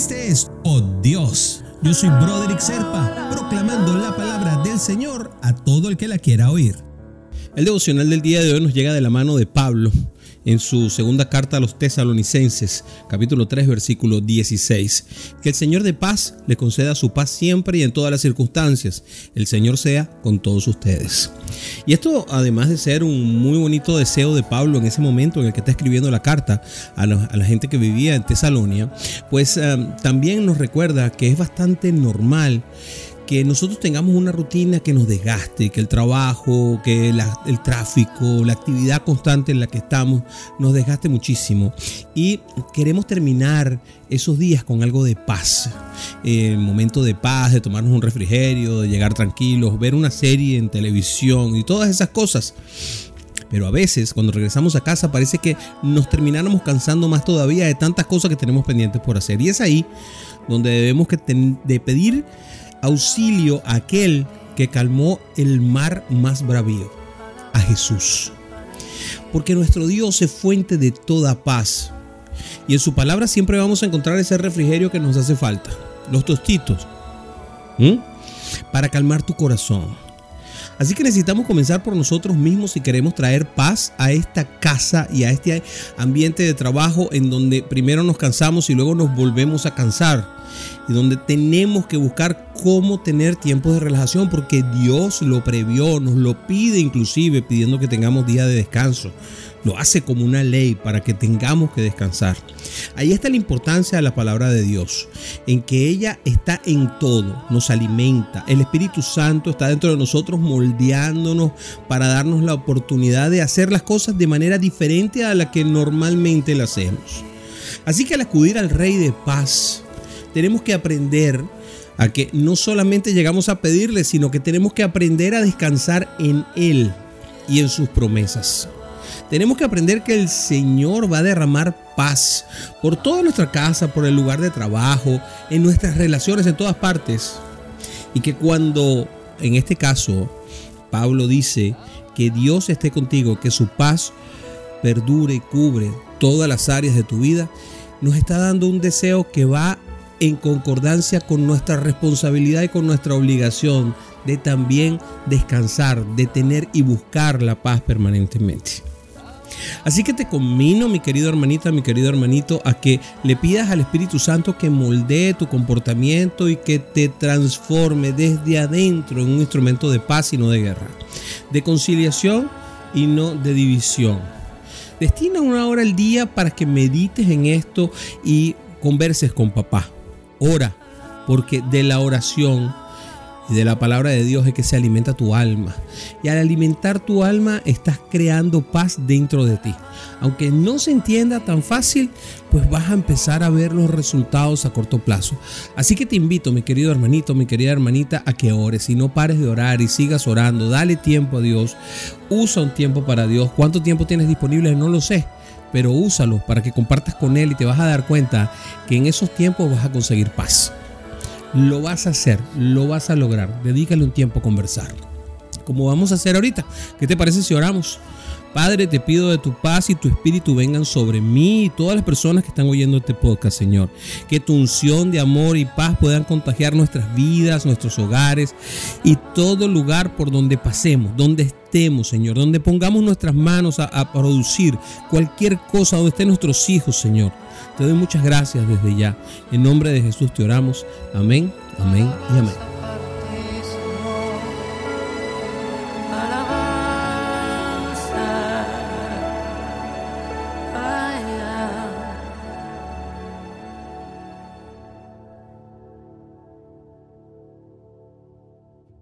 Este es Oh Dios. Yo soy Broderick Serpa, proclamando la palabra del Señor a todo el que la quiera oír. El devocional del día de hoy nos llega de la mano de Pablo, en su segunda carta a los tesalonicenses, capítulo 3, versículo 16. Que el Señor de paz le conceda su paz siempre y en todas las circunstancias. El Señor sea con todos ustedes. Y esto, además de ser un muy bonito deseo de Pablo en ese momento en el que está escribiendo la carta a, la, gente que vivía en Tesalonia, pues eh, también nos recuerda que es bastante normal que nosotros tengamos una rutina que nos desgaste, que el trabajo, que el tráfico, la actividad constante en la que estamos nos desgaste muchísimo. Y queremos terminar esos días con algo de paz. El momento de paz, de tomarnos un refrigerio, de llegar tranquilos, ver una serie en televisión y todas esas cosas. Pero a veces cuando regresamos a casa parece que nos termináramos cansando más todavía de tantas cosas que tenemos pendientes por hacer. Y es ahí donde debemos de pedir auxilio a aquel que calmó el mar más bravío, a Jesús. Porque nuestro Dios es fuente de toda paz. Y en su palabra siempre vamos a encontrar ese refrigerio que nos hace falta, los tostitos, para calmar tu corazón. Así que necesitamos comenzar por nosotros mismos si queremos traer paz a esta casa y a este ambiente de trabajo en donde primero nos cansamos y luego nos volvemos a cansar y donde tenemos que buscar cómo tener tiempos de relajación porque Dios lo previó, nos lo pide inclusive pidiendo que tengamos días de descanso. Lo hace como una ley para que tengamos que descansar. Ahí está la importancia de la palabra de Dios, en que ella está en todo, nos alimenta. El Espíritu Santo está dentro de nosotros moldeándonos para darnos la oportunidad de hacer las cosas de manera diferente a la que normalmente la hacemos. Así que al acudir al Rey de paz, tenemos que aprender a que no solamente llegamos a pedirle, sino que tenemos que aprender a descansar en Él y en sus promesas. Tenemos que aprender que el Señor va a derramar paz por toda nuestra casa, por el lugar de trabajo, en nuestras relaciones, en todas partes. Y que cuando, en este caso, Pablo dice que Dios esté contigo, que su paz perdure y cubre todas las áreas de tu vida, nos está dando un deseo que va en concordancia con nuestra responsabilidad y con nuestra obligación de también descansar, de tener y buscar la paz permanentemente. Así que te conmino, mi querido hermanita, mi querido hermanito, a que le pidas al Espíritu Santo que moldee tu comportamiento y que te transforme desde adentro en un instrumento de paz y no de guerra, de conciliación y no de división. Destina una hora al día para que medites en esto y converses con papá. Ora, porque de la oración y de la palabra de Dios es que se alimenta tu alma. Y al alimentar tu alma estás creando paz dentro de ti. Aunque no se entienda tan fácil, pues vas a empezar a ver los resultados a corto plazo. Así que te invito, mi querido hermanito, mi querida hermanita, a que ores y no pares de orar y sigas orando. Dale tiempo a Dios. Usa un tiempo para Dios. ¿Cuánto tiempo tienes disponible? No lo sé pero úsalo para que compartas con Él y te vas a dar cuenta que en esos tiempos vas a conseguir paz. Lo vas a hacer, lo vas a lograr. Dedícale un tiempo a conversar. Como vamos a hacer ahorita. ¿Qué te parece si oramos? Padre, te pido de tu paz y tu espíritu vengan sobre mí y todas las personas que están oyendo este podcast, Señor. Que tu unción de amor y paz puedan contagiar nuestras vidas, nuestros hogares y todo lugar por donde pasemos, donde estemos, Señor, donde pongamos nuestras manos a, a producir cualquier cosa, donde estén nuestros hijos, Señor. Te doy muchas gracias desde ya. En nombre de Jesús te oramos. Amén, amén y amén.